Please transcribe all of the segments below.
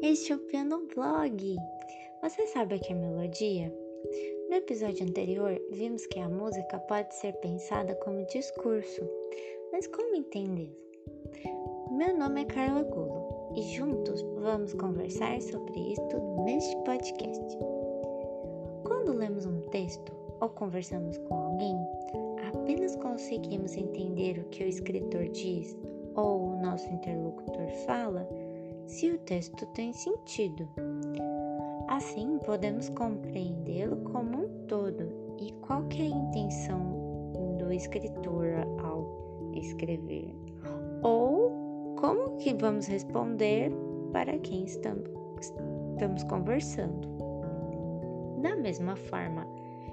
Este é o Piano Blog. Você sabe o que é melodia? No episódio anterior, vimos que a música pode ser pensada como discurso, mas como entendê-lo? Meu nome é Carla Gulo e juntos vamos conversar sobre isto neste podcast. Quando lemos um texto ou conversamos com alguém, apenas conseguimos entender o que o escritor diz ou o nosso interlocutor fala se o texto tem sentido. Assim, podemos compreendê-lo como um todo e qual é a intenção do escritor ao escrever, ou como que vamos responder para quem estamos, estamos conversando. Da mesma forma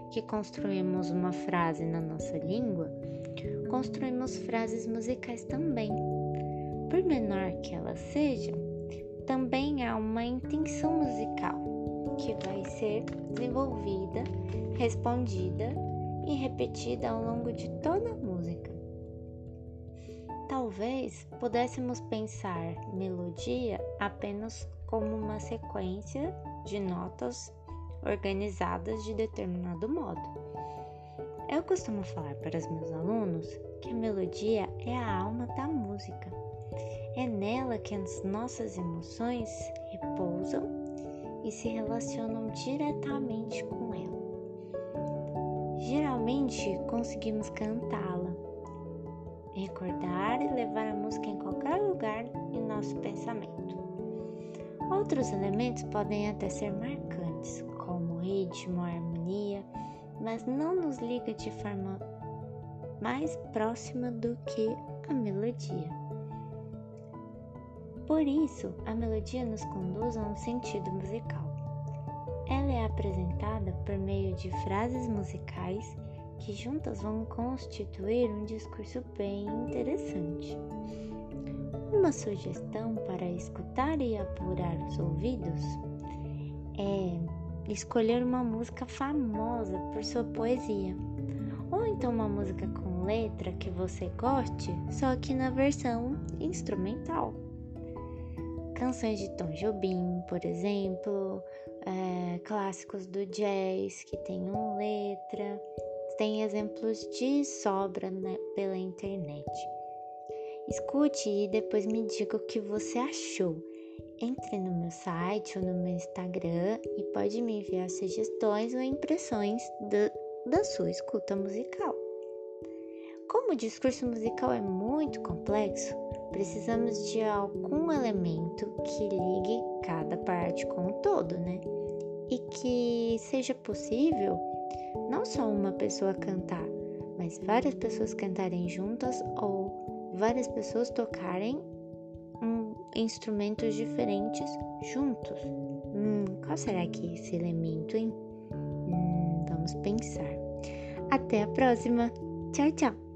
que construímos uma frase na nossa língua, construímos frases musicais também. Por menor que elas sejam, também há uma intenção musical que vai ser desenvolvida, respondida e repetida ao longo de toda a música. Talvez pudéssemos pensar melodia apenas como uma sequência de notas organizadas de determinado modo. Eu costumo falar para os meus alunos que a melodia é a alma da música. É nela que as nossas emoções repousam e se relacionam diretamente com ela. Geralmente conseguimos cantá-la, recordar e levar a música em qualquer lugar em nosso pensamento. Outros elementos podem até ser marcantes, como ritmo, harmonia, mas não nos liga de forma mais próxima do que a melodia. Por isso, a melodia nos conduz a um sentido musical. Ela é apresentada por meio de frases musicais que juntas vão constituir um discurso bem interessante. Uma sugestão para escutar e apurar os ouvidos é escolher uma música famosa por sua poesia, ou então uma música com letra que você goste, só que na versão instrumental. Canções de Tom Jobim, por exemplo, é, clássicos do jazz que tenham letra, tem exemplos de sobra né, pela internet. Escute e depois me diga o que você achou. Entre no meu site ou no meu Instagram e pode me enviar sugestões ou impressões do, da sua escuta musical. Como o discurso musical é muito complexo, precisamos de algum elemento que ligue cada parte com o todo, né? E que seja possível não só uma pessoa cantar, mas várias pessoas cantarem juntas ou várias pessoas tocarem um, instrumentos diferentes juntos. Hum, qual será que é esse elemento, hein? Hum, vamos pensar. Até a próxima! Tchau, tchau!